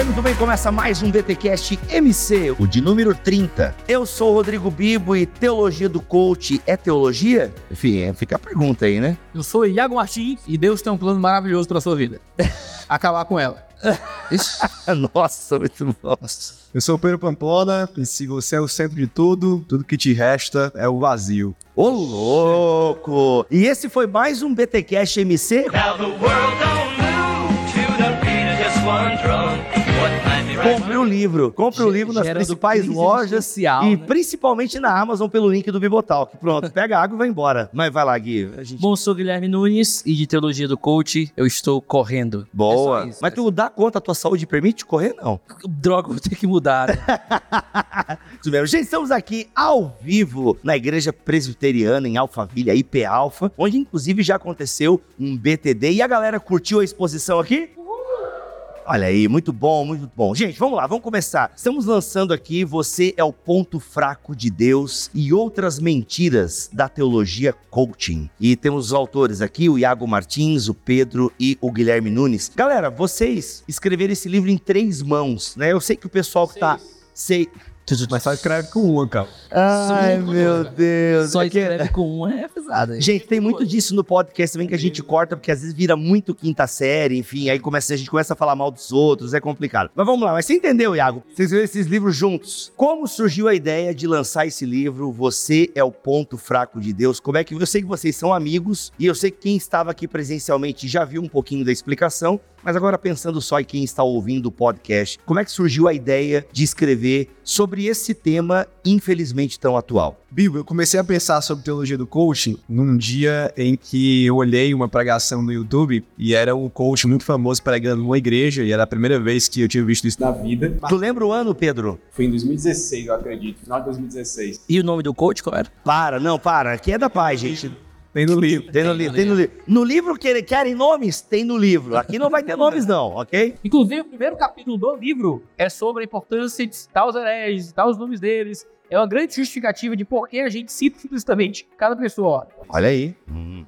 Bem, muito bem. Começa mais um DTCast MC, o de número 30. Eu sou o Rodrigo Bibo e teologia do coach é teologia? Enfim, é, fica a pergunta aí, né? Eu sou Iago Martins e Deus tem um plano maravilhoso pra sua vida. Acabar com ela. Nossa, muito bom. Eu sou o Pedro Pamplona, e se você é o centro de tudo, tudo que te resta é o vazio. Ô, louco! E esse foi mais um BTCast MC. Now the world don't move to the beat of just one drum. Compre o livro. Compre o livro nas principais lojas e né? principalmente na Amazon pelo link do Bibotalk. Pronto, pega a água e vai embora. Mas vai lá, Gui. A gente... Bom, sou Guilherme Nunes e de teologia do coach eu estou correndo. Boa. É isso, Mas tu dá conta, a tua saúde permite correr? Não. Droga, vou ter que mudar. né? Isso mesmo. Gente, estamos aqui ao vivo na Igreja Presbiteriana em Alphaville, IP Alfa, onde inclusive já aconteceu um BTD e a galera curtiu a exposição aqui? Olha aí, muito bom, muito bom. Gente, vamos lá, vamos começar. Estamos lançando aqui Você é o Ponto Fraco de Deus e outras mentiras da teologia coaching. E temos os autores aqui, o Iago Martins, o Pedro e o Guilherme Nunes. Galera, vocês escreveram esse livro em três mãos, né? Eu sei que o pessoal que tá. Sei. Mas só escreve com uma, cara. Ai, Sim, meu Deus. Só É que- escreve com um é pesado. hein? Gente, tem muito disso no podcast também que a gente corta, porque às vezes vira muito quinta série, enfim, aí começa, a gente começa a falar mal dos outros, é complicado. Mas vamos lá, mas você entendeu, Iago? Vocês escreveram esses livros juntos. Como surgiu a ideia de lançar esse livro, Você é o Ponto Fraco de Deus? Como é que eu sei que vocês são amigos e eu sei que quem estava aqui presencialmente já viu um pouquinho da explicação, mas agora pensando só em quem está ouvindo o podcast, como é que surgiu a ideia de escrever sobre esse tema infelizmente tão atual? Bibo, eu comecei a pensar sobre teologia do coaching num dia em que eu olhei uma pregação no YouTube e era um coach muito famoso pregando numa igreja e era a primeira vez que eu tinha visto isso na vida. Tu lembra o ano, Pedro? Foi em 2016, eu acredito, final de 2016. E o nome do coach qual era? Para, não, para. Aqui é da paz, gente. Tem no livro. Tem no, li tem no livro. No livro que querem nomes, tem no livro. Aqui não vai ter nomes, não, ok? Inclusive, o primeiro capítulo do livro é sobre a importância de citar os hereges, citar os nomes deles. É uma grande justificativa de por que a gente cita explicitamente cada pessoa. Olha aí. Uhum.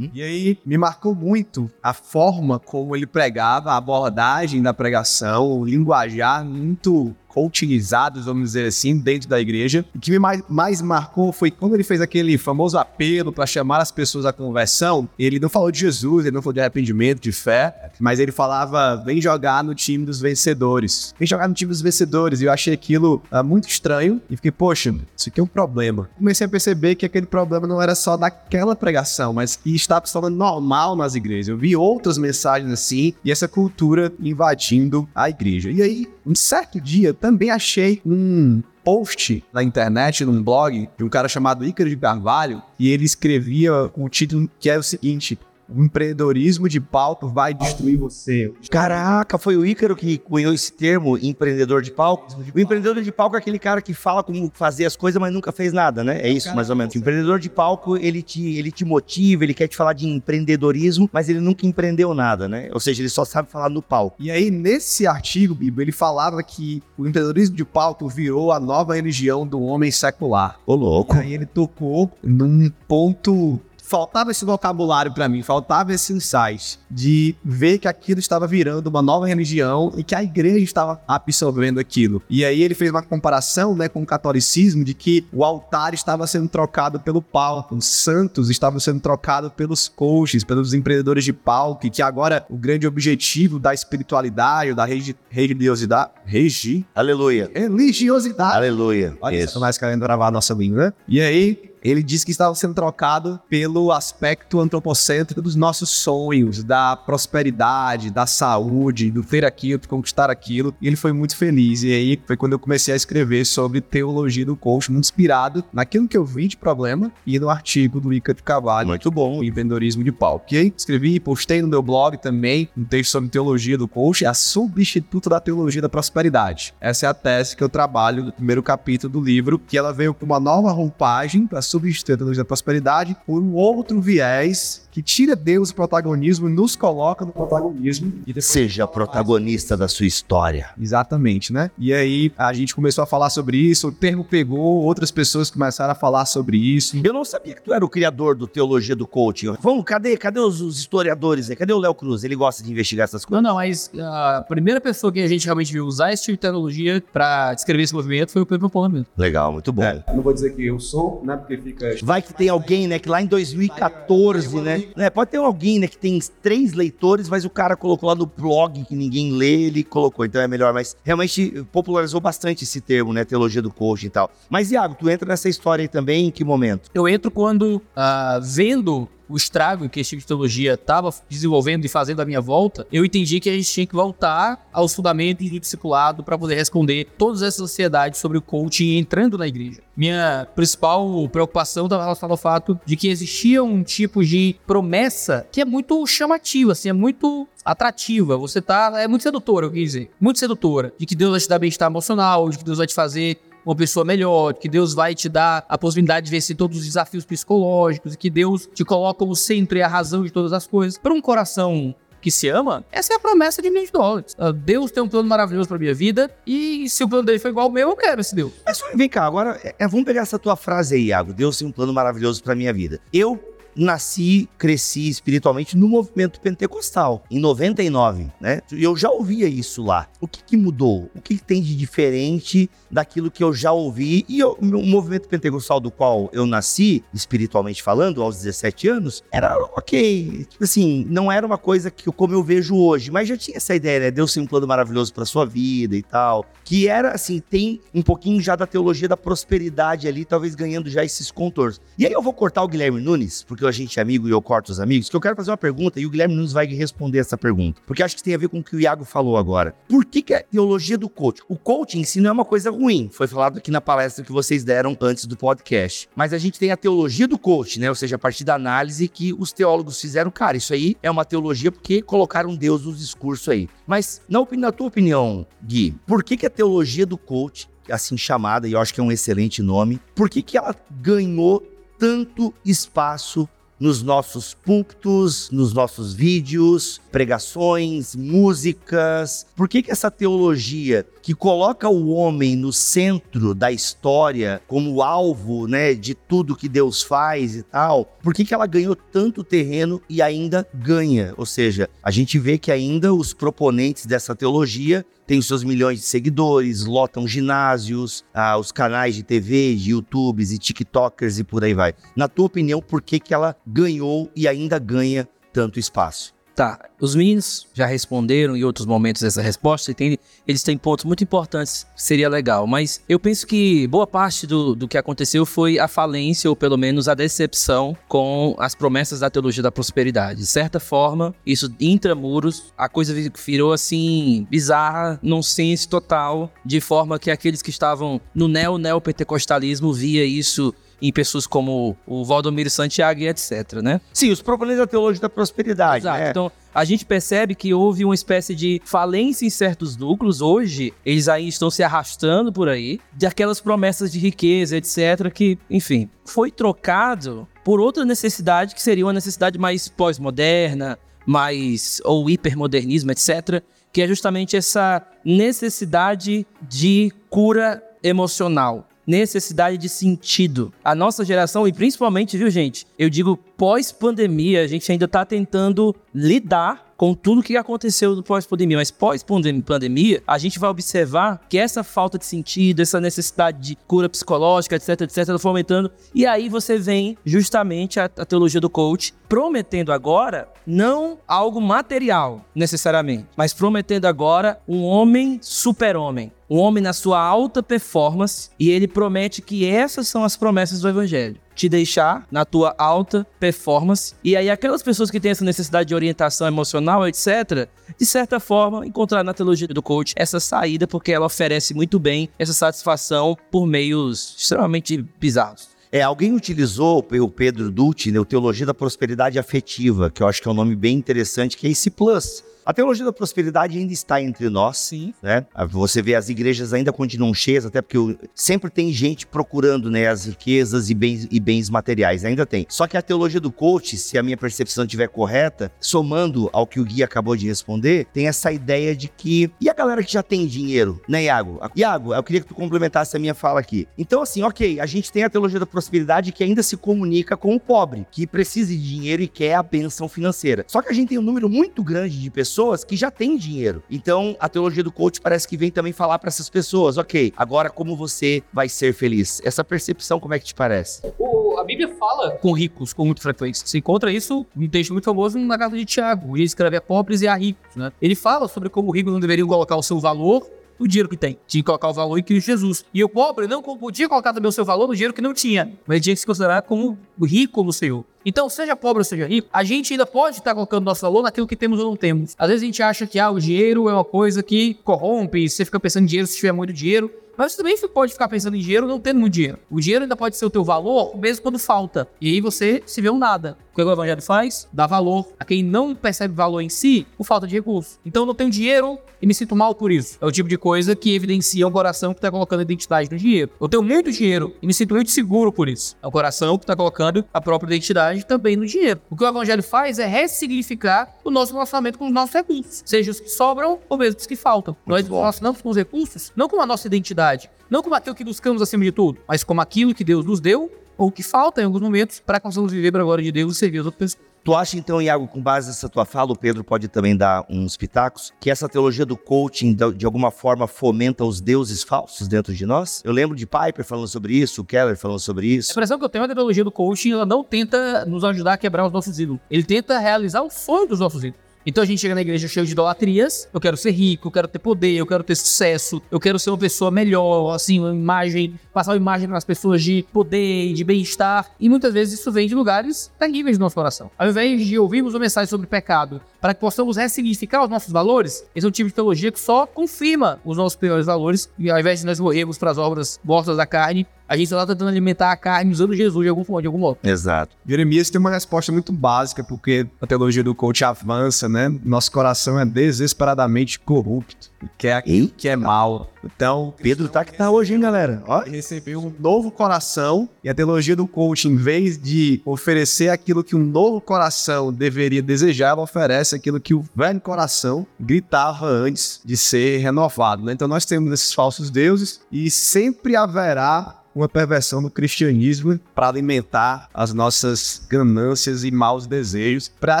E aí me marcou muito a forma como ele pregava, a abordagem da pregação, o linguajar muito coachinizados, vamos dizer assim, dentro da igreja. O que me mais, mais marcou foi quando ele fez aquele famoso apelo para chamar as pessoas à conversão. Ele não falou de Jesus, ele não falou de arrependimento, de fé, mas ele falava: vem jogar no time dos vencedores. Vem jogar no time dos vencedores. E eu achei aquilo ah, muito estranho e fiquei, poxa, isso aqui é um problema. Comecei a perceber que aquele problema não era só daquela pregação, mas que estava se tornando normal nas igrejas. Eu vi outras mensagens assim e essa cultura invadindo a igreja. E aí, um certo dia, também achei um post na internet, num blog, de um cara chamado Ícaro de Carvalho, e ele escrevia um título que é o seguinte: O empreendedorismo de palco vai destruir você. Caraca, foi o Ícaro que cunhou esse termo, empreendedor de palco. O empreendedor de palco é aquele cara que fala como fazer as coisas, mas nunca fez nada, né? É isso, mais ou menos. O empreendedor de palco, ele te, ele te motiva, ele quer te falar de empreendedorismo, mas ele nunca empreendeu nada, né? Ou seja, ele só sabe falar no palco. E aí, nesse artigo, Bibo, ele falava que o empreendedorismo de palco virou a nova religião do homem secular. Ô, louco. E aí ele tocou num ponto. Faltava esse vocabulário pra mim, faltava esse insight de ver que aquilo estava virando uma nova religião e que a igreja estava absorvendo aquilo. E aí ele fez uma comparação, né, com o catolicismo de que o altar estava sendo trocado pelo palco, os santos estavam sendo trocados pelos coaches, pelos empreendedores de palco, e que agora o grande objetivo da espiritualidade, da regi- religiosidade, regi, Aleluia. religiosidade Aleluia. Olha Isso. só, nós querendo gravar a nossa língua, né? E aí, ele disse que estava sendo trocado pelo aspecto antropocêntrico dos nossos sonhos, da prosperidade, da saúde, do ter aquilo, de conquistar aquilo. E ele foi muito feliz. E aí foi quando eu comecei a escrever sobre teologia do coach, muito inspirado naquilo que eu vi de problema e no artigo do Ica de Cavalho. Muito bom. Empreendedorismo de pau. Ok? Escrevi e postei no meu blog também um texto sobre teologia do coach, a substituta da teologia da prosperidade. Essa é a tese que eu trabalho no primeiro capítulo do livro, que ela veio com uma nova roupagem para substituir a teologia da prosperidade por um outro viés que tira Deus do protagonismo e nos coloca no protagonismo. E Seja protagonista da sua história. Exatamente, né? E aí a gente começou a falar sobre isso, o termo pegou, outras pessoas começaram a falar sobre isso. Eu não sabia que tu era o criador do Teologia do Coaching. Vamos, cadê, cadê os, os historiadores aí? Cadê o Léo Cruz? Ele gosta de investigar essas Não, coisas. não, mas a primeira pessoa que a gente realmente viu usar esse tipo de tecnologia pra descrever esse movimento foi o Pedro Paula mesmo. Legal, muito bom. É, não vou dizer que eu sou, né? Porque fica. Vai que tem alguém, né, que lá em 2014, né, né, pode ter alguém, né, que tem três leitores, mas o cara colocou lá no blog que ninguém lê, ele colocou, então é melhor, mas realmente popularizou bastante esse termo, né, teologia do coaching e tal. Mas, Iago, tu entra nessa história aí também em que momento? Eu entro quando, ah, vendo o estrago que esse tipo de teologia estava desenvolvendo e fazendo à minha volta, eu entendi que a gente tinha que voltar aos fundamentos do discipulado para poder responder todas essas ansiedades sobre o coaching entrando na igreja. Minha principal preocupação estava relacionada ao fato de que existia um tipo de promessa que é muito chamativa, assim, é muito atrativa. Você tá. É muito sedutora, eu quis dizer. Muito sedutora. De que Deus vai te dar bem-estar emocional, de que Deus vai te fazer uma pessoa melhor, que Deus vai te dar a possibilidade de vencer todos os desafios psicológicos e que Deus te coloca como centro e a razão de todas as coisas. Para um coração que se ama, essa é a promessa de milhões de dólares. Ah, Deus tem um plano maravilhoso para minha vida e se o plano dele for igual ao meu, eu quero esse Deus. Mas vem cá, agora, é, vamos pegar essa tua frase aí, Iago. Deus tem um plano maravilhoso pra minha vida. Eu nasci, cresci espiritualmente no movimento pentecostal, em 99, né? E eu já ouvia isso lá. O que, que mudou? O que, que tem de diferente daquilo que eu já ouvi? E o movimento pentecostal do qual eu nasci, espiritualmente falando, aos 17 anos, era ok. Tipo assim, não era uma coisa que como eu vejo hoje, mas já tinha essa ideia, né? Deus tem um plano maravilhoso pra sua vida e tal. Que era assim, tem um pouquinho já da teologia da prosperidade ali, talvez ganhando já esses contornos. E aí eu vou cortar o Guilherme Nunes, porque a gente é amigo e eu corto os amigos, que eu quero fazer uma pergunta e o Guilherme Nunes vai responder essa pergunta. Porque acho que tem a ver com o que o Iago falou agora. Por que, que é teologia do coaching? O coaching em si não é uma coisa ruim. Foi falado aqui na palestra que vocês deram antes do podcast. Mas a gente tem a teologia do coaching, né? Ou seja, a partir da análise que os teólogos fizeram. Cara, isso aí é uma teologia porque colocaram Deus no discurso aí. Mas, na, opini- na tua opinião, Gui, por que, que a teologia do coaching, assim chamada, e eu acho que é um excelente nome, por que, que ela ganhou tanto espaço nos nossos púlpitos, nos nossos vídeos, pregações, músicas. Por que, que essa teologia que coloca o homem no centro da história como alvo, né, de tudo que Deus faz e tal, por que, que ela ganhou tanto terreno e ainda ganha? Ou seja, a gente vê que ainda os proponentes dessa teologia têm os seus milhões de seguidores, lotam ginásios, ah, os canais de TV, de YouTubes e TikTokers e por aí vai. Na tua opinião, por que, que ela ganhou e ainda ganha tanto espaço? Tá, os meninos já responderam em outros momentos essa resposta, e tem- eles têm pontos muito importantes seria legal, mas eu penso que boa parte do, do que aconteceu foi a falência, ou pelo menos a decepção com as promessas da teologia da prosperidade. De certa forma, isso intramuros, a coisa vi- virou assim, bizarra, nonsense total, de forma que aqueles que estavam no neo-neopentecostalismo via isso em pessoas como o Valdomiro Santiago e etc, né? Sim, os proponentes da teologia da prosperidade. Exato. né? Então, a gente percebe que houve uma espécie de falência em certos núcleos. Hoje, eles aí estão se arrastando por aí, de aquelas promessas de riqueza, etc., que, enfim, foi trocado por outra necessidade que seria uma necessidade mais pós-moderna, mais. ou hipermodernismo, etc., que é justamente essa necessidade de cura emocional. Necessidade de sentido. A nossa geração, e principalmente, viu, gente? Eu digo pós-pandemia, a gente ainda tá tentando lidar com tudo que aconteceu no pós-pandemia. Mas pós-pandemia, a gente vai observar que essa falta de sentido, essa necessidade de cura psicológica, etc, etc, foi aumentando. E aí você vem justamente a, a teologia do coach prometendo agora não algo material, necessariamente, mas prometendo agora um homem super-homem. Um homem na sua alta performance, e ele promete que essas são as promessas do evangelho. Te deixar na tua alta performance. E aí aquelas pessoas que têm essa necessidade de orientação emocional, etc, de certa forma encontrar na teologia do coach essa saída porque ela oferece muito bem essa satisfação por meios extremamente bizarros. É, alguém utilizou o Pedro Dutti, né, o Teologia da Prosperidade Afetiva, que eu acho que é um nome bem interessante, que é esse plus. A teologia da prosperidade ainda está entre nós, Sim. né? Você vê as igrejas ainda continuam cheias, até porque sempre tem gente procurando, né, as riquezas e bens, e bens materiais, ainda tem. Só que a teologia do coach, se a minha percepção estiver correta, somando ao que o Gui acabou de responder, tem essa ideia de que e a galera que já tem dinheiro, né, Iago? Iago, eu queria que tu complementasse a minha fala aqui. Então, assim, ok, a gente tem a teologia da prosperidade que ainda se comunica com o pobre, que precisa de dinheiro e quer a benção financeira. Só que a gente tem um número muito grande de pessoas que já têm dinheiro. Então, a teologia do coach parece que vem também falar para essas pessoas, ok, agora como você vai ser feliz? Essa percepção, como é que te parece? O- a Bíblia fala com ricos com muita frequência. Se encontra isso em um texto muito famoso na carta de Tiago. Ele escreve a pobres e a ricos, né? Ele fala sobre como o rico não deveria colocar o seu valor no dinheiro que tem. Tinha que colocar o valor em Cristo Jesus. E o pobre não podia colocar também o seu valor no dinheiro que não tinha. Mas ele tinha que se considerar como rico no Senhor. Então, seja pobre ou seja rico, a gente ainda pode estar colocando nosso valor naquilo que temos ou não temos. Às vezes a gente acha que ah, o dinheiro é uma coisa que corrompe, você fica pensando em dinheiro se tiver muito dinheiro. Mas você também pode ficar pensando em dinheiro não tendo muito dinheiro. O dinheiro ainda pode ser o teu valor, mesmo quando falta. E aí você se vê um nada. O que o evangelho faz? Dá valor a quem não percebe valor em si por falta de recurso. Então eu não tenho dinheiro e me sinto mal por isso. É o tipo de coisa que evidencia um coração que está colocando a identidade no dinheiro. Eu tenho muito dinheiro e me sinto muito seguro por isso. É o coração que está colocando a própria identidade também no dinheiro. O que o evangelho faz é ressignificar o nosso relacionamento com os nossos recursos. Seja os que sobram ou mesmo os que faltam. Nós nos bom. relacionamos com os recursos, não com a nossa identidade, não como aquilo que buscamos acima de tudo, mas como aquilo que Deus nos deu ou que falta em alguns momentos para que possamos viver para a glória de Deus e servir as outras pessoas. Tu acha então, Iago, com base nessa tua fala, o Pedro pode também dar uns pitacos, que essa teologia do coaching de alguma forma fomenta os deuses falsos dentro de nós? Eu lembro de Piper falando sobre isso, o Keller falando sobre A isso. impressão que eu tenho é que a teologia do coaching ela não tenta nos ajudar a quebrar os nossos ídolos. Ele tenta realizar o sonho dos nossos ídolos. Então a gente chega na igreja cheio de idolatrias. Eu quero ser rico, eu quero ter poder, eu quero ter sucesso, eu quero ser uma pessoa melhor, assim, uma imagem, passar uma imagem para as pessoas de poder, de bem-estar. E muitas vezes isso vem de lugares terríveis do nosso coração. Ao invés de ouvirmos uma mensagem sobre pecado, para que possamos ressignificar os nossos valores, esse é um tipo de teologia que só confirma os nossos piores valores. E ao invés de nós morrermos para as obras mortas da carne, a gente está tentando alimentar a carne usando Jesus de algum, de algum modo. Exato. Jeremias tem uma resposta muito básica, porque a teologia do coach avança, né? Nosso coração é desesperadamente corrupto, que é, que é mal. Então, Pedro tá que tá hoje, hein, galera? Ó, recebeu um novo coração e a teologia do coach, em vez de oferecer aquilo que um novo coração deveria desejar, ela oferece aquilo que o velho coração gritava antes de ser renovado. né? Então nós temos esses falsos deuses e sempre haverá uma perversão no cristianismo para alimentar as nossas ganâncias e maus desejos, para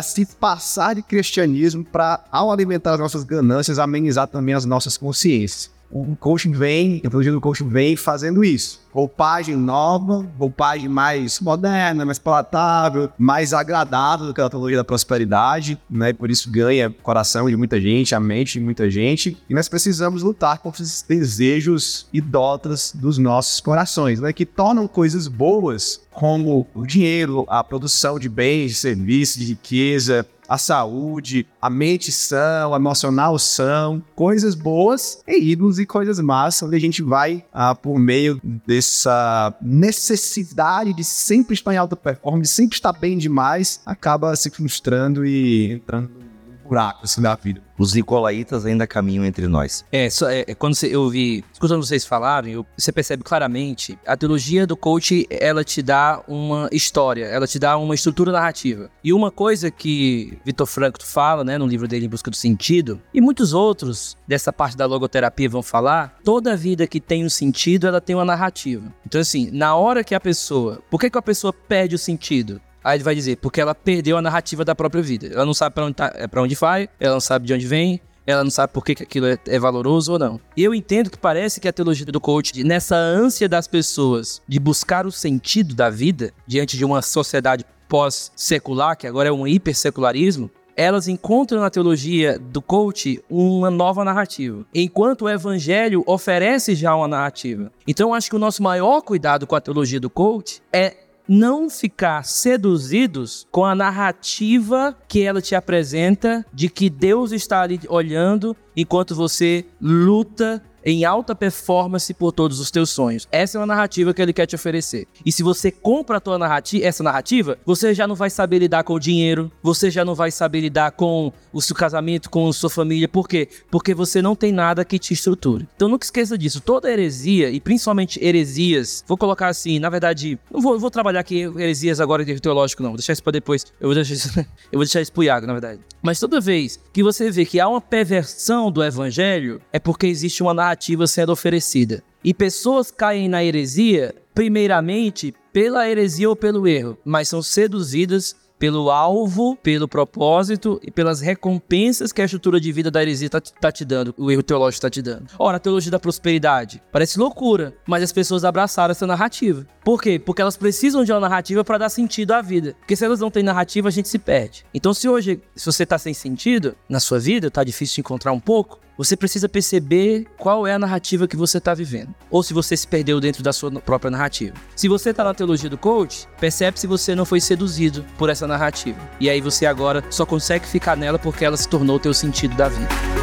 se passar de cristianismo, para, ao alimentar as nossas ganâncias, amenizar também as nossas consciências. O coaching vem, a teologia do coaching vem fazendo isso. Roupagem nova, roupagem mais moderna, mais palatável, mais agradável do que a teologia da prosperidade, né? Por isso ganha o coração de muita gente, a mente de muita gente. E nós precisamos lutar contra esses desejos idólatras dos nossos corações, né? Que tornam coisas boas, como o dinheiro, a produção de bens, de serviços, de riqueza, a saúde, a mente sã, o emocional são, coisas boas e ídolos e coisas más, onde a gente vai, ah, por meio dessa necessidade de sempre estar em alta performance, sempre estar bem demais, acaba se frustrando e entrando buraco assim da vida. os nicolaítas ainda caminham entre nós. É, só, é, é, quando você, eu ouvi, escutando vocês falarem, eu- você percebe claramente, a teologia do coach, ela te dá uma história, ela te dá uma estrutura narrativa. E uma coisa que Vitor Franco fala, né, no livro dele Em Busca do Sentido, e muitos outros dessa parte da logoterapia vão falar, toda vida que tem um sentido, ela tem uma narrativa. Então assim, na hora que a pessoa, por que, que a pessoa perde o sentido? Aí ele vai dizer, porque ela perdeu a narrativa da própria vida. Ela não sabe pra onde, tá, é, pra onde vai, ela não sabe de onde vem, ela não sabe por que que aquilo é, é valoroso ou não. Eu entendo que parece que a teologia do coach, nessa ânsia das pessoas de buscar o sentido da vida diante de uma sociedade pós-secular, que agora é um hipersecularismo, elas encontram na teologia do coach uma nova narrativa, enquanto o evangelho oferece já uma narrativa. Então acho que o nosso maior cuidado com a teologia do coach é não ficar seduzidos com a narrativa que ela te apresenta de que Deus está ali olhando enquanto você luta em alta performance por todos os teus sonhos. Essa é uma narrativa que ele quer te oferecer. E se você compra a tua narrativa, essa narrativa, você já não vai saber lidar com o dinheiro, você já não vai saber lidar com o seu casamento, com a sua família. Por quê? Porque você não tem nada que te estruture. Então nunca esqueça disso. Toda heresia, e principalmente heresias, vou colocar assim, na verdade, não vou, vou trabalhar aqui heresias agora de teológico, não. Vou deixar isso pra depois. Eu vou deixar isso, eu vou deixar isso pro Iago, na verdade. Mas toda vez que você vê que há uma perversão do evangelho, é porque existe uma narrativa sendo oferecida. E pessoas caem na heresia, primeiramente, pela heresia ou pelo erro, mas são seduzidas pelo alvo, pelo propósito e pelas recompensas que a estrutura de vida da heresia tá, tá te dando, o erro teológico tá te dando. Ora, a teologia da prosperidade parece loucura, mas as pessoas abraçaram essa narrativa. Por quê? Porque elas precisam de uma narrativa para dar sentido à vida. Porque se elas não têm narrativa, a gente se perde. Então, se hoje, se você tá sem sentido na sua vida, tá difícil de encontrar um pouco, você precisa perceber qual é a narrativa que você está vivendo. Ou se você se perdeu dentro da sua própria narrativa. Se você está na teologia do coach, percebe se você não foi seduzido por essa narrativa. E aí você agora só consegue ficar nela porque ela se tornou o teu sentido da vida.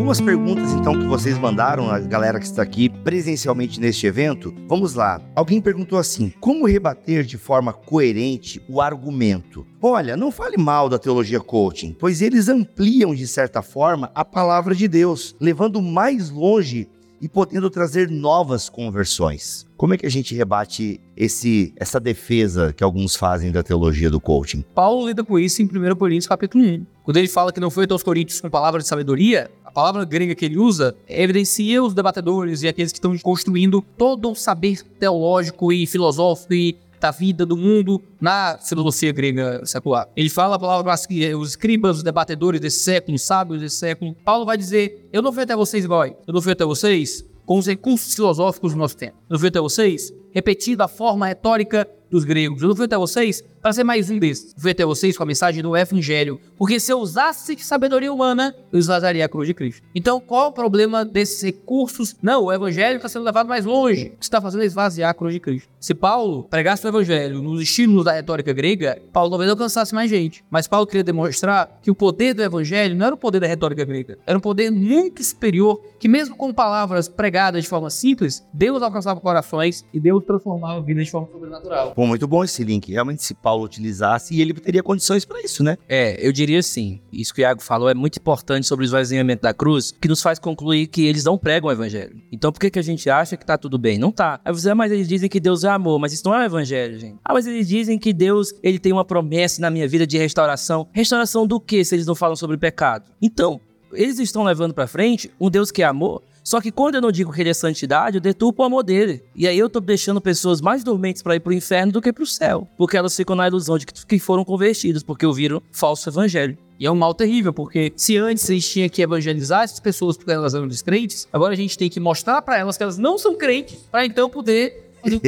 Algumas perguntas, então, que vocês mandaram, a galera que está aqui presencialmente neste evento. Vamos lá. Alguém perguntou assim: como rebater de forma coerente o argumento? Olha, não fale mal da teologia coaching, pois eles ampliam, de certa forma, a palavra de Deus, levando mais longe e podendo trazer novas conversões. Como é que a gente rebate esse, essa defesa que alguns fazem da teologia do coaching? Paulo lida com isso em 1 Coríntios capítulo 1. Quando ele fala que não foi aos Coríntios com palavras de sabedoria, a palavra grega que ele usa evidencia os debatedores e aqueles que estão construindo todo o saber teológico e filosófico e da vida, do mundo, na filosofia grega secular. Ele fala a palavra para os escribas, os debatedores desse século, os sábios desse século. Paulo vai dizer: Eu não fui até vocês, boy. Eu não fui até vocês com os recursos filosóficos do nosso tempo. Eu não fui até vocês repetindo a forma retórica dos gregos. Eu não fui até vocês para ser mais um desses. Eu fui até vocês com a mensagem do Evangelho. Porque se eu usasse sabedoria humana, eu esvaziaria a cruz de Cristo. Então, qual o problema desses recursos? Não, o Evangelho está sendo levado mais longe. O que está fazendo é esvaziar a cruz de Cristo. Se Paulo pregasse o Evangelho nos estímulos da retórica grega, Paulo talvez alcançasse mais gente. Mas Paulo queria demonstrar que o poder do Evangelho não era o poder da retórica grega. Era um poder muito superior que, mesmo com palavras pregadas de forma simples, Deus alcançava corações e Deus transformava a vida de forma sobrenatural. Pô, muito bom esse link. Realmente, se Paulo utilizasse, e ele teria condições para isso, né? É, eu diria sim. Isso que o Iago falou é muito importante sobre o esvaziamento da cruz, que nos faz concluir que eles não pregam o evangelho. Então por que, que a gente acha que tá tudo bem? Não tá. Aí você, ah, mas eles dizem que Deus é amor, mas isso não é o evangelho, gente. Ah, mas eles dizem que Deus, ele tem uma promessa na minha vida de restauração. Restauração do que se eles não falam sobre pecado? Então, eles estão levando pra frente um Deus que é amor, só que quando eu não digo que ele é santidade, eu deturpo o amor dele. E aí eu tô deixando pessoas mais dormentes para ir pro inferno do que pro céu. Porque elas ficam na ilusão de que foram convertidas, porque ouviram falso evangelho. E é um mal terrível, porque se antes a gente tinha que evangelizar essas pessoas porque elas eram descrentes, agora a gente tem que mostrar para elas que elas não são crentes, para então poder com.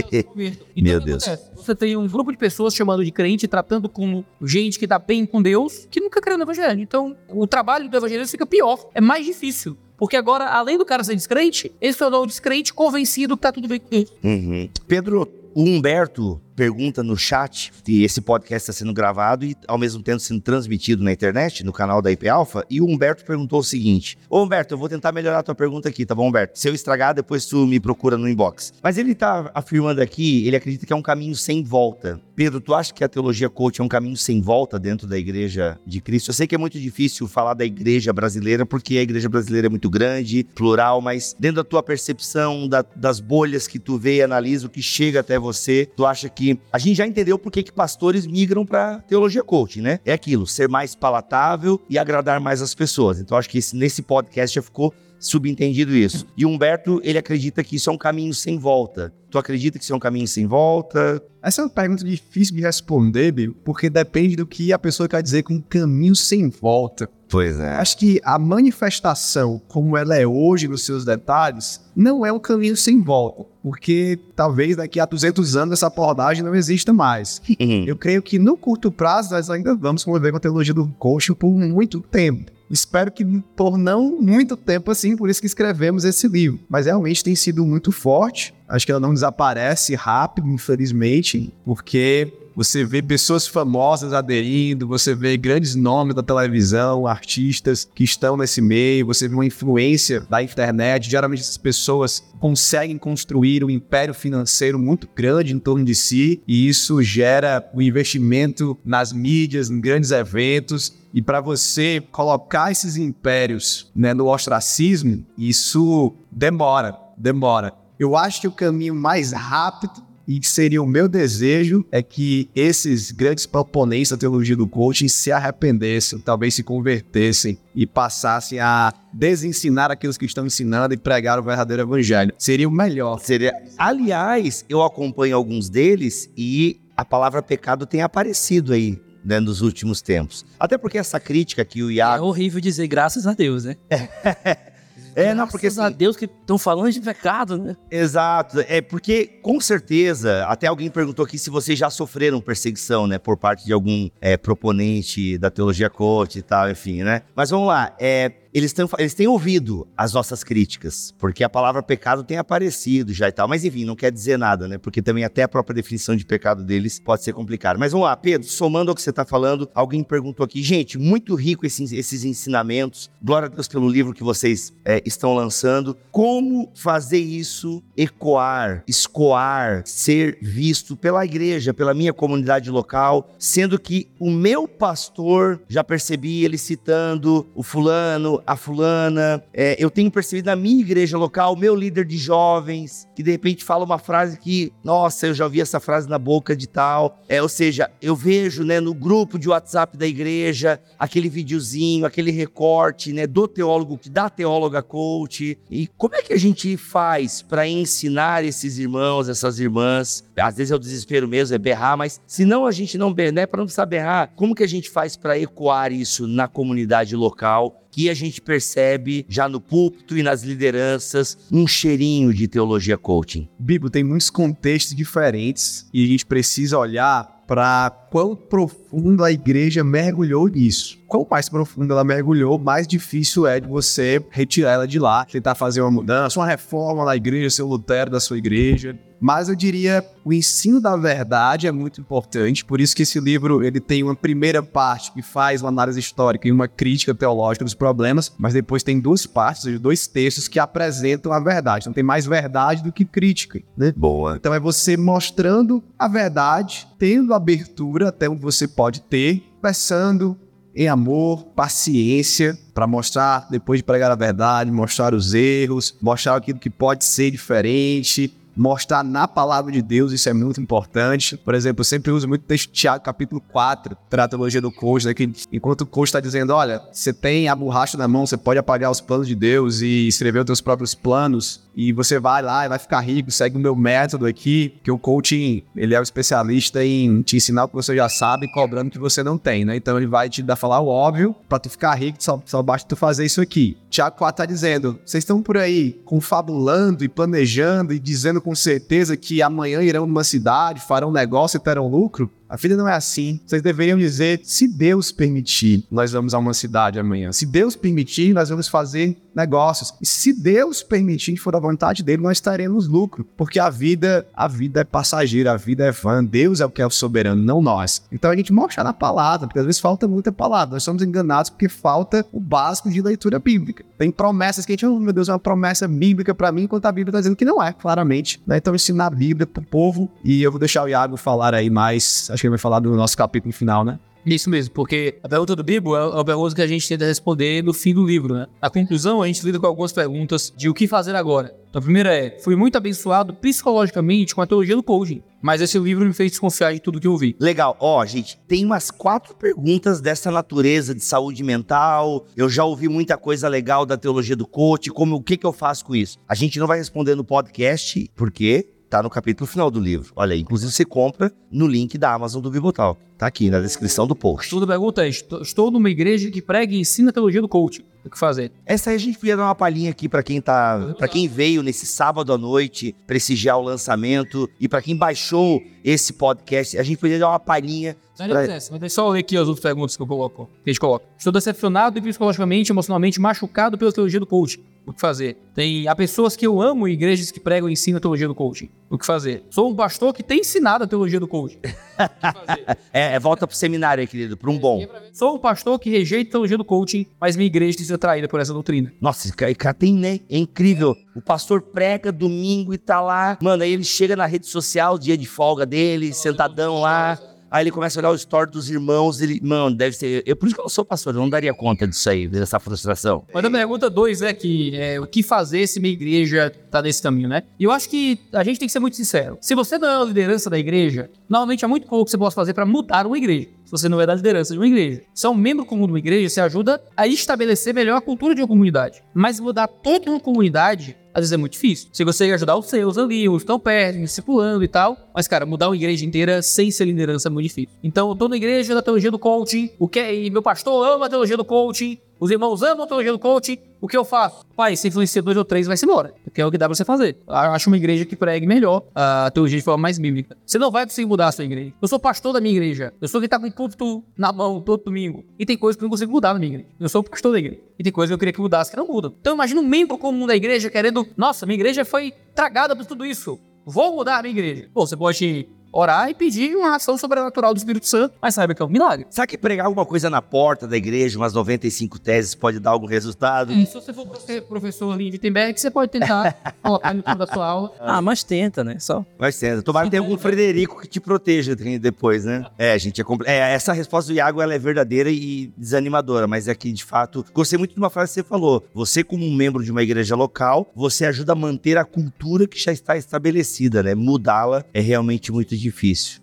Então, Meu Deus. acontece? Você tem um grupo de pessoas chamando de crente, tratando como gente que tá bem com Deus, que nunca creu no evangelho. Então, o trabalho do evangelho fica pior, é mais difícil. Porque agora, além do cara ser descrente, ele se tornou um descrente convencido que tá tudo bem com Deus. Uhum. Pedro, o Humberto pergunta no chat, e esse podcast está sendo gravado e ao mesmo tempo sendo transmitido na internet, no canal da IP Alpha, e o Humberto perguntou o seguinte: Ô Humberto, eu vou tentar melhorar a tua pergunta aqui, tá bom, Humberto? Se eu estragar, depois tu me procura no inbox. Mas ele tá afirmando aqui, ele acredita que é um caminho sem volta. Pedro, tu acha que a teologia coach é um caminho sem volta dentro da igreja de Cristo? Eu sei que é muito difícil falar da igreja brasileira, porque a igreja brasileira é muito grande, plural, mas dentro da tua percepção, da- das bolhas que tu vê e analisa, o que chega até você, tu acha que a gente já entendeu por que que pastores migram para teologia coaching, né? É aquilo, ser mais palatável e agradar mais as pessoas. Então acho que esse- nesse podcast já ficou subentendido isso. E Humberto, ele acredita que isso é um caminho sem volta. Tu acredita que isso é um caminho sem volta? Essa é uma pergunta difícil de responder, Bill, porque depende do que a pessoa quer dizer com caminho sem volta. Pois é. Acho que a manifestação, como ela é hoje nos seus detalhes, não é um caminho sem volta, porque talvez daqui a 200 anos essa abordagem não exista mais. Eu creio que no curto prazo nós ainda vamos conviver com a teologia do coaching por muito tempo. Espero que por não muito tempo assim, por isso que escrevemos esse livro. Mas realmente tem sido muito forte. Acho que ela não desaparece rápido, infelizmente, porque você vê pessoas famosas aderindo, você vê grandes nomes da televisão, artistas que estão nesse meio, você vê uma influência da internet. Geralmente essas pessoas conseguem construir um império financeiro muito grande em torno de si, e isso gera o investimento nas mídias, em grandes eventos. E para você colocar esses impérios né, no ostracismo, isso demora, demora. Eu acho que o caminho mais rápido e que seria o meu desejo é que esses grandes proponentes da teologia do coaching se arrependessem, talvez se convertessem e passassem a desensinar aqueles que estão ensinando e pregar o verdadeiro evangelho. Seria o melhor. Seria... Aliás, eu acompanho alguns deles e a palavra pecado tem aparecido aí. Né, nos últimos tempos. Até porque essa crítica que o É Iago. horrível dizer graças a Deus, né? É, não, porque Graças a assim, Deus que estão falando de pecado, né? Exato. É porque, com certeza, até alguém perguntou aqui se vocês já sofreram perseguição, né? Por parte de algum é, proponente da teologia coach e tal, enfim, né? Mas vamos lá. É, eles, tão, eles têm ouvido as nossas críticas, porque a palavra pecado tem aparecido já e tal. Mas enfim, não quer dizer nada, né? Porque também até a própria definição de pecado deles pode ser complicada. Mas vamos lá, Pedro, somando ao que você está falando, alguém perguntou aqui, gente, muito rico esses, esses ensinamentos. Glória a Deus pelo livro que vocês é, estão lançando. Como fazer isso ecoar, escoar, ser visto pela igreja, pela minha comunidade local, sendo que o meu pastor, já percebi ele citando o fulano, a fulana, é, eu tenho percebido na minha igreja local, meu líder de jovens, que de repente fala uma frase que, nossa, eu já ouvi essa frase na boca de tal. É, ou seja, eu vejo né, no grupo de WhatsApp da igreja aquele videozinho, aquele recorte né, do teólogo, da teóloga coach. E como é que a gente faz para ensinar esses irmãos, essas irmãs? Às vezes é o desespero mesmo, é berrar, mas se não a gente não né, para não precisar berrar, como que a gente faz para ecoar isso na comunidade local? Que a gente percebe já no púlpito e nas lideranças um cheirinho de teologia coaching. Bíblia tem muitos contextos diferentes e a gente precisa olhar para quão profundo a igreja mergulhou nisso. Quanto mais profundo ela mergulhou, mais difícil é de você retirar ela de lá, tentar fazer uma mudança, uma reforma na igreja, ser o Lutero da sua igreja. Mas eu diria, o ensino da verdade é muito importante, por isso que esse livro ele tem uma primeira parte que faz uma análise histórica e uma crítica teológica dos problemas, mas depois tem duas partes, ou seja, dois textos que apresentam a verdade. Então tem mais verdade do que crítica, né? Boa. Então é você mostrando a verdade, tendo abertura até onde você pode ter, conversando em amor, paciência, para mostrar, depois de pregar a verdade, mostrar os erros, mostrar aquilo que pode ser diferente, mostrar na palavra de Deus, isso é muito importante. Por exemplo, eu sempre uso muito o texto de Tiago, capítulo 4, para a do coach, né, que enquanto o coach está dizendo, olha, você tem a borracha na mão, você pode apagar os planos de Deus e escrever os seus próprios planos, e você vai lá e vai ficar rico, segue o meu método aqui, que o coaching, ele é o especialista em te ensinar o que você já sabe, cobrando o que você não tem, né? Então ele vai te dar falar o óbvio, para tu ficar rico, só, só basta tu fazer isso aqui. Tiago 4 tá dizendo, vocês estão por aí confabulando e planejando e dizendo com certeza que amanhã irão numa cidade, farão negócio e terão lucro? A vida não é assim. Vocês deveriam dizer: se Deus permitir, nós vamos a uma cidade amanhã. Se Deus permitir, nós vamos fazer negócios. E se Deus permitir, for da vontade dele, nós teremos lucro. Porque a vida, a vida é passageira, a vida é vã. Deus é o que é o soberano, não nós. Então a gente mostra na palavra, porque às vezes falta muita palavra. Nós somos enganados porque falta o básico de leitura bíblica. Tem promessas que a gente, oh, meu Deus, é uma promessa bíblica para mim, enquanto a Bíblia está dizendo que não é, claramente. Né? Então ensinar a Bíblia pro povo. E eu vou deixar o Iago falar aí mais. Acho que ele vai falar do nosso capítulo final, né? Isso mesmo, porque a pergunta do Bibo é a pergunta que a gente tenta responder no fim do livro, né? Na conclusão, a gente lida com algumas perguntas de o que fazer agora. Então, a primeira é: fui muito abençoado psicologicamente com a teologia do coaching, mas esse livro me fez desconfiar de tudo que eu vi. Legal. Ó, gente, tem umas quatro perguntas dessa natureza de saúde mental. Eu já ouvi muita coisa legal da teologia do coach. Como o que, que eu faço com isso? A gente não vai responder no podcast, porque tá no capítulo final do livro. Olha inclusive você compra no link da Amazon do Bibotal. Tá aqui na descrição do post. Segunda pergunta é: estou, numa igreja que prega e ensina a teologia do coaching. O que fazer? Essa aí a gente podia dar uma palhinha aqui pra quem tá, para quem veio nesse sábado à noite prestigiar o lançamento e pra quem baixou esse podcast, a gente podia dar uma palhinha Não pra- mas eu só ler aqui as outras perguntas que eu coloco. Que a gente coloca. Estou decepcionado e psicologicamente, emocionalmente machucado pela teologia do coaching. O que fazer? Tem há pessoas que eu amo igrejas que pregam e ensinam a teologia do coaching. O que fazer? Sou um pastor que tem ensinado a teologia do coaching. O que fazer? É, é, volta pro seminário aí, querido, pra um bom. Sou um pastor que rejeita a teologia do coaching, mas minha igreja tem sido atraída por essa doutrina. Nossa, esse cara tem, né? É incrível. O pastor prega domingo e tá lá. Mano, aí ele chega na rede social, dia de folga dele, sentadão lá. Aí ele começa a olhar o story dos irmãos. Ele, mano, deve ser. Eu, por isso que eu sou pastor, eu não daria conta disso aí, dessa frustração. Mas a pergunta 2 é que é, o que fazer se minha igreja tá nesse caminho, né? E eu acho que a gente tem que ser muito sincero. Se você não é a liderança da igreja, normalmente há muito pouco que você pode fazer para mudar uma igreja. Você não é da liderança de uma igreja. Se é um membro comum de uma igreja, você ajuda a estabelecer melhor a cultura de uma comunidade. Mas mudar toda uma comunidade, às vezes é muito difícil. Se você ajudar os seus ali, os estão perto, discipulando e tal. Mas, cara, mudar uma igreja inteira sem ser liderança é muito difícil. Então, eu tô na igreja da teologia do coaching. O que é? Meu pastor ama a teologia do coaching. Os irmãos amam a teologia do coaching. O que eu faço? Pai, se influencia dois ou três, vai-se embora. Porque é o que dá pra você fazer. Acho uma igreja que pregue melhor a teologia de forma mais bíblica. Você não vai conseguir mudar a sua igreja. Eu sou pastor da minha igreja. Eu sou quem tá com tudo na mão todo domingo. E tem coisas que eu não consigo mudar na minha igreja. Eu sou o pastor da igreja. E tem coisas que eu queria que mudasse que não mudam. Então imagina um membro comum da igreja querendo... Nossa, minha igreja foi tragada por tudo isso. Vou mudar a minha igreja. Pô, você pode orar e pedir uma ação sobrenatural do Espírito Santo. Mas saiba que é um milagre. Será que pregar alguma coisa na porta da igreja, umas 95 teses, pode dar algum resultado? E se você for profe- professor ali em Wittenberg, você pode tentar colocar no fundo da sua aula. Ah, mas tenta, né? Só. Vai sendo. Tomara que tenha algum Frederico que te proteja depois, né? É, gente, é, compl- é, essa resposta do Iago ela é verdadeira e desanimadora, mas é que, de fato, gostei muito de uma frase que você falou. Você, como um membro de uma igreja local, você ajuda a manter a cultura que já está estabelecida, né? Mudá-la é realmente muito difícil.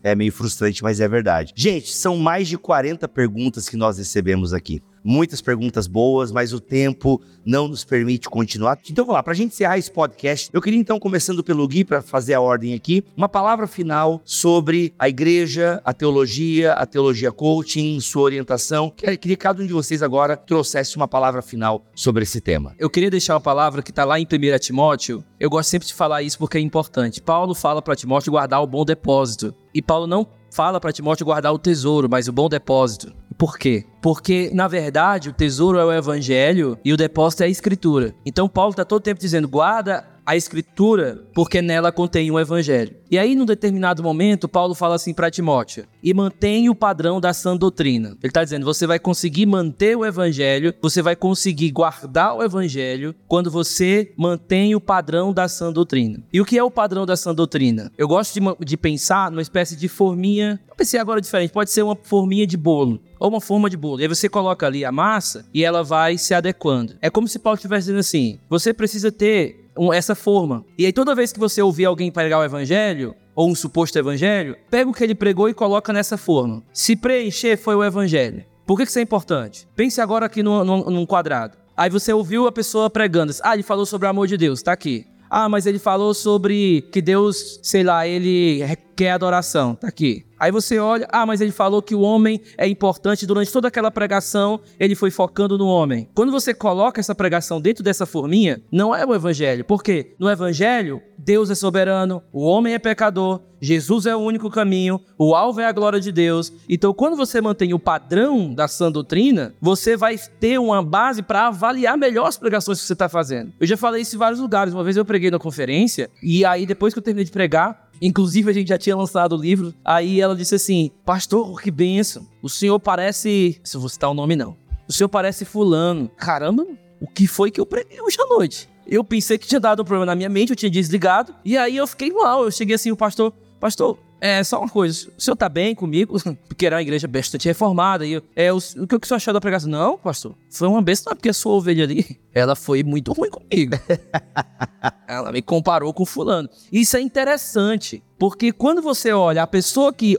É meio frustrante, mas é verdade. Gente, são mais de 40 perguntas que nós recebemos aqui. Muitas perguntas boas, mas o tempo não nos permite continuar. Então vamos lá, pra gente encerrar esse podcast, eu queria então, começando pelo Gui, para fazer a ordem aqui, uma palavra final sobre a igreja, a teologia, a teologia coaching, sua orientação. Queria que cada um de vocês agora trouxesse uma palavra final sobre esse tema. Eu queria deixar uma palavra que está lá em 1 Timóteo. Eu gosto sempre de falar isso porque é importante. Paulo fala para Timóteo guardar o bom depósito. E Paulo não fala para Timóteo guardar o tesouro, mas o bom depósito. Por quê? Porque, na verdade, o tesouro é o evangelho e o depósito é a escritura. Então, Paulo está todo tempo dizendo: guarda a escritura, porque nela contém um evangelho. E aí, num determinado momento, Paulo fala assim para Timóteo: e mantém o padrão da sã doutrina. Ele está dizendo: você vai conseguir manter o evangelho, você vai conseguir guardar o evangelho quando você mantém o padrão da sã doutrina. E o que é o padrão da sã doutrina? Eu gosto de, de pensar numa espécie de forminha. Eu pensei agora diferente, pode ser uma forminha de bolo ou uma forma de bolo. E aí você coloca ali a massa e ela vai se adequando. É como se Paulo estivesse dizendo assim: você precisa ter essa forma. E aí toda vez que você ouvir alguém pregar o evangelho, ou um suposto evangelho, pega o que ele pregou e coloca nessa forma. Se preencher foi o evangelho. Por que que isso é importante? Pense agora aqui no, no- num quadrado. Aí você ouviu a pessoa pregando. Ah, ele falou sobre o amor de Deus, tá aqui. Ah, mas ele falou sobre que Deus, sei lá, ele quer adoração, tá aqui. Aí você olha, ah, mas ele falou que o homem é importante durante toda aquela pregação, ele foi focando no homem. Quando você coloca essa pregação dentro dessa forminha, não é o evangelho. Por quê? No evangelho, Deus é soberano, o homem é pecador, Jesus é o único caminho, o alvo é a glória de Deus. Então, quando você mantém o padrão da sã doutrina, você vai ter uma base para avaliar melhor as pregações que você está fazendo. Eu já falei isso em vários lugares. Uma vez eu preguei na conferência, e aí depois que eu terminei de pregar, Inclusive, a gente já tinha lançado o livro. Aí ela disse assim: Pastor, que benção. O senhor parece. Se eu vou citar o nome, não. O senhor parece Fulano. Caramba, o que foi que eu preguei hoje à noite? Eu pensei que tinha dado um problema na minha mente, eu tinha desligado. E aí eu fiquei mal. Eu cheguei assim, o pastor. Pastor, é só uma coisa. O senhor tá bem comigo? Porque era uma igreja bastante reformada. E eu, é, o, o que o senhor achou da pregação? Não, pastor. Foi uma besta, porque a sua ovelha ali, ela foi muito ruim comigo. Ela me comparou com fulano. Isso é interessante, porque quando você olha a pessoa que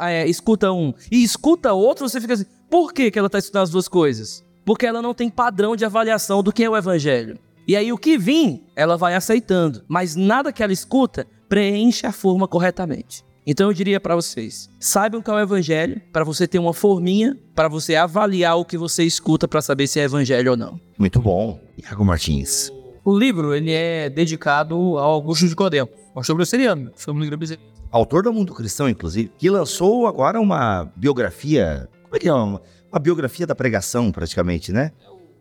é, escuta um e escuta outro, você fica assim, por que, que ela está estudando as duas coisas? Porque ela não tem padrão de avaliação do que é o evangelho. E aí o que vir, ela vai aceitando, mas nada que ela escuta preenche a forma corretamente. Então eu diria pra vocês, saibam qual é o evangelho, pra você ter uma forminha, pra você avaliar o que você escuta pra saber se é evangelho ou não. Muito bom. Iago Martins. O livro, ele é dedicado ao Augusto de Codemo, pastor brasileiro, foi um livro brasileiro. Autor do Mundo Cristão, inclusive, que lançou agora uma biografia. Como é que é? Uma, uma biografia da pregação, praticamente, né?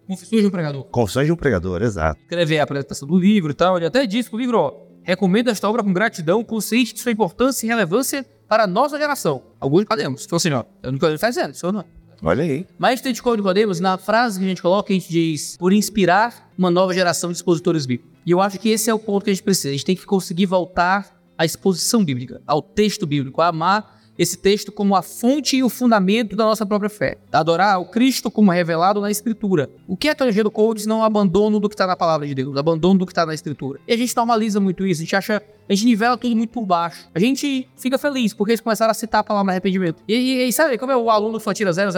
Confissões de um Pregador. Confissões de um Pregador, exato. Escrever a apresentação do livro e tal, ele até disse que o livro, ó, recomenda esta obra com gratidão, consciente de sua importância e relevância para a nossa geração. De Codemo, então assim, ó, eu nunca está dizendo, isso não. Olha aí. Mas dedicou Nicodemos, na frase que a gente coloca, a gente diz, por inspirar uma nova geração de expositores bíblicos. E eu acho que esse é o ponto que a gente precisa. A gente tem que conseguir voltar à exposição bíblica, ao texto bíblico, a amar esse texto como a fonte e o fundamento da nossa própria fé. Adorar o Cristo como revelado na Escritura. O que é a teologia do se não o abandono do que está na palavra de Deus, abandono do que está na Escritura? E a gente normaliza muito isso, a gente acha, a gente nivela tudo muito por baixo. A gente fica feliz porque eles começaram a citar a palavra arrependimento. E, e, e sabe como é o aluno só tira 000,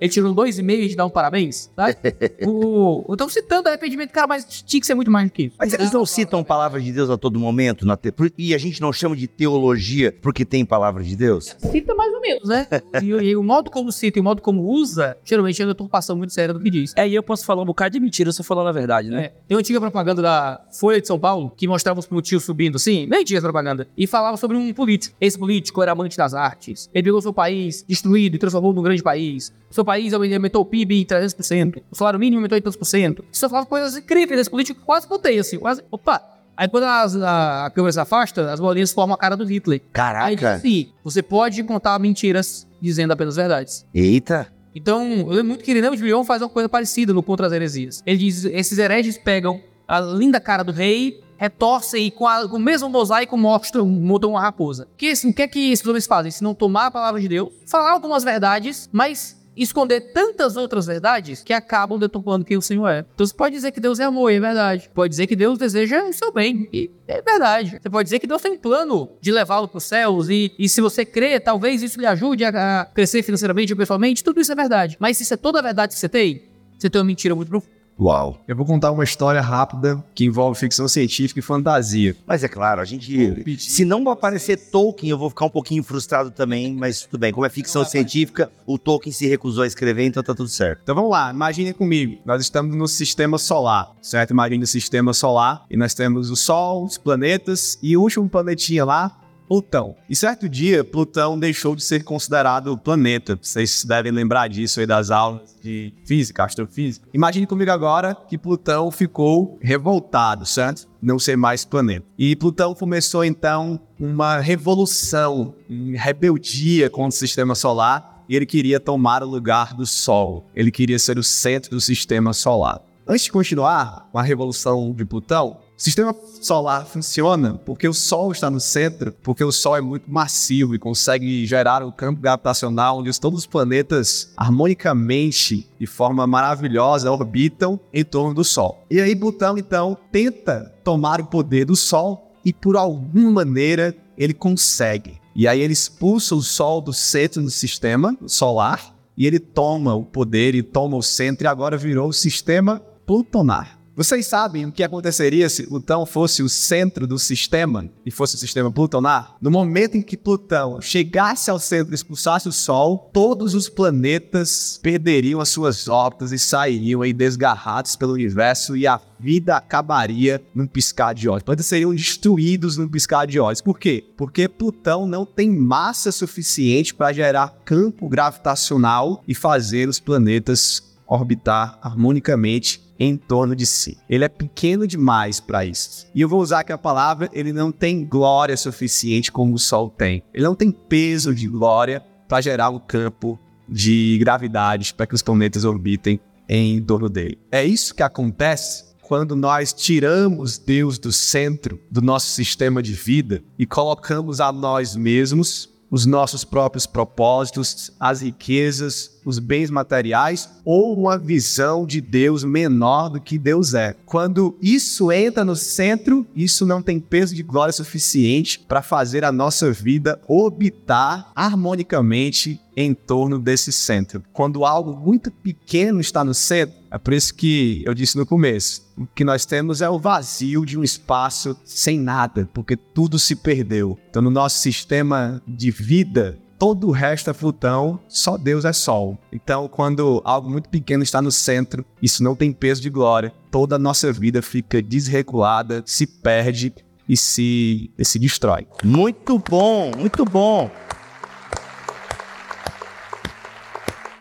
ele tirou dois e meio e a gente dá um parabéns? Sabe? o, eu tô citando arrependimento, cara, mas tinha que ser muito mais do que isso. Mas eles não citam palavras de Deus a todo momento? Na te... E a gente não chama de teologia porque tem palavra de Deus? Cita mais ou menos, né? E, e o modo como cita e o modo como usa, geralmente é uma deturpação muito séria do que diz. É, e eu posso falar um bocado de mentira se eu falar a verdade, né? É. Tem uma antiga propaganda da Folha de São Paulo que mostrava os motivos subindo assim, bem antiga essa propaganda, e falava sobre um político. Esse político era amante das artes. Ele pegou seu país destruído e transformou num grande país. Seu país aumentou o PIB em 300%. O salário mínimo aumentou em tantos por cento. Isso falava coisas incríveis. Esse político quase botei assim, quase. Opa! Aí quando as- a, a câmera se afasta, as bolinhas formam a cara do Hitler. Aí Caraca! diz assim, você pode contar mentiras dizendo apenas verdades. Eita! Então, eu lembro muito que Irineu de Lyon faz uma coisa parecida no Contra as Heresias. Ele diz: esses hereges pegam a linda cara do rei, retorcem e com, a- com o mesmo mosaico mostram, montam uma raposa. Que, assim, o que é que esses homens fazem? Se não tomar a palavra de Deus, falar algumas verdades, mas esconder tantas outras verdades que acabam deturpando quem o Senhor é. Então você pode dizer que Deus é amor, é verdade. Pode dizer que Deus deseja o seu bem, e é verdade. Você pode dizer que Deus tem plano de levá-lo para os céus, e, e se você crê, talvez isso lhe ajude a, a crescer financeiramente ou pessoalmente, tudo isso é verdade. Mas se isso é toda a verdade que você tem, você tem uma mentira muito profunda. Uau! Eu vou contar uma história rápida que envolve ficção científica e fantasia. Mas é claro, a gente. Se não aparecer Tolkien, eu vou ficar um pouquinho frustrado também, mas tudo bem. Como é ficção científica, o Tolkien se recusou a escrever, então tá tudo certo. Então vamos lá, imagine comigo. Nós estamos no sistema solar, certo? Imagine o sistema solar e nós temos o Sol, os planetas e o último planetinha lá, Plutão. E certo dia, Plutão deixou de ser considerado planeta. Vocês devem lembrar disso aí das aulas de física, astrofísica. Imagine comigo agora que Plutão ficou revoltado, certo? Não ser mais planeta. E Plutão começou então uma revolução, uma rebeldia contra o sistema solar e ele queria tomar o lugar do Sol. Ele queria ser o centro do sistema solar. Antes de continuar com a revolução de Plutão, o sistema solar funciona porque o Sol está no centro, porque o Sol é muito massivo e consegue gerar um campo gravitacional onde todos os planetas harmonicamente, de forma maravilhosa, orbitam em torno do Sol. E aí Plutão então tenta tomar o poder do Sol e por alguma maneira ele consegue. E aí ele expulsa o Sol do centro do sistema solar e ele toma o poder e toma o centro e agora virou o sistema plutonar. Vocês sabem o que aconteceria se Plutão fosse o centro do sistema e fosse o sistema plutonar? No momento em que Plutão chegasse ao centro e expulsasse o Sol, todos os planetas perderiam as suas órbitas e sairiam aí desgarrados pelo universo e a vida acabaria num piscar de olhos. Os planetas seriam destruídos num piscar de olhos. Por quê? Porque Plutão não tem massa suficiente para gerar campo gravitacional e fazer os planetas orbitar harmonicamente em torno de si. Ele é pequeno demais para isso. E eu vou usar aqui a palavra, ele não tem glória suficiente como o Sol tem. Ele não tem peso de glória para gerar um campo de gravidade para que os planetas orbitem em torno dele. É isso que acontece quando nós tiramos Deus do centro do nosso sistema de vida e colocamos a nós mesmos os nossos próprios propósitos, as riquezas, os bens materiais ou uma visão de Deus menor do que Deus é. Quando isso entra no centro, isso não tem peso de glória suficiente para fazer a nossa vida orbitar harmonicamente em torno desse centro. Quando algo muito pequeno está no centro, É por isso que eu disse no começo: o que nós temos é o vazio de um espaço sem nada, porque tudo se perdeu. Então, no nosso sistema de vida, todo o resto é Plutão, só Deus é Sol. Então, quando algo muito pequeno está no centro, isso não tem peso de glória, toda a nossa vida fica desregulada, se perde e se, e se destrói. Muito bom, muito bom.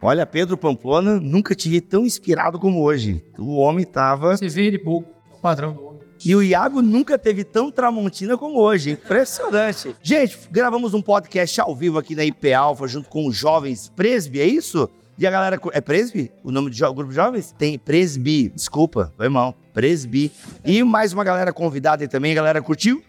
Olha, Pedro Pamplona, nunca te vi tão inspirado como hoje. O homem tava. Você vê ele pouco, o padrão do homem. E o Iago nunca teve tão tramontina como hoje. Impressionante. Gente, gravamos um podcast ao vivo aqui na IP Alpha junto com os jovens Presby, é isso? E a galera. É Presby? O nome do grupo de jovens? Tem Presby, desculpa, foi mal. Presby. E mais uma galera convidada aí também. A galera curtiu?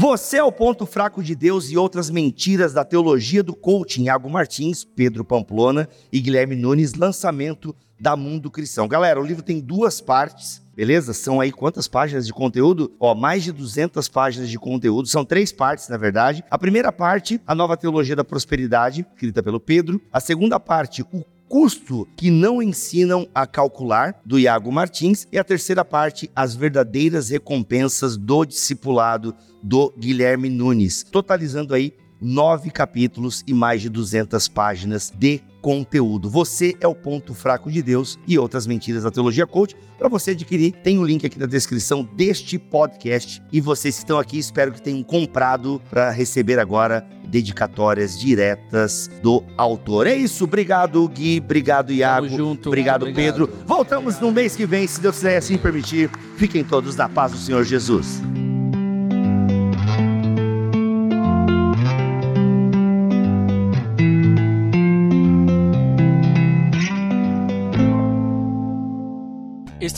Você é o ponto fraco de Deus e outras mentiras da teologia do coaching. Iago Martins, Pedro Pamplona e Guilherme Nunes, lançamento da Mundo Cristão. Galera, o livro tem duas partes, beleza? São aí quantas páginas de conteúdo? Ó, mais de 200 páginas de conteúdo. São três partes, na verdade. A primeira parte, a nova teologia da prosperidade, escrita pelo Pedro. A segunda parte, o custo que não ensinam a calcular, do Iago Martins. E a terceira parte, as verdadeiras recompensas do discipulado do Guilherme Nunes. Totalizando aí nove capítulos e mais de 200 páginas de conteúdo. Você é o ponto fraco de Deus e outras mentiras da teologia coach. Para você adquirir, tem o link aqui na descrição deste podcast. E vocês que estão aqui, espero que tenham comprado para receber agora dedicatórias diretas do autor. É isso, obrigado Gui, obrigado Iago, junto. obrigado, Obrigado. Pedro. Voltamos no mês que vem, se Deus quiser assim permitir. Fiquem todos na paz do Senhor Jesus.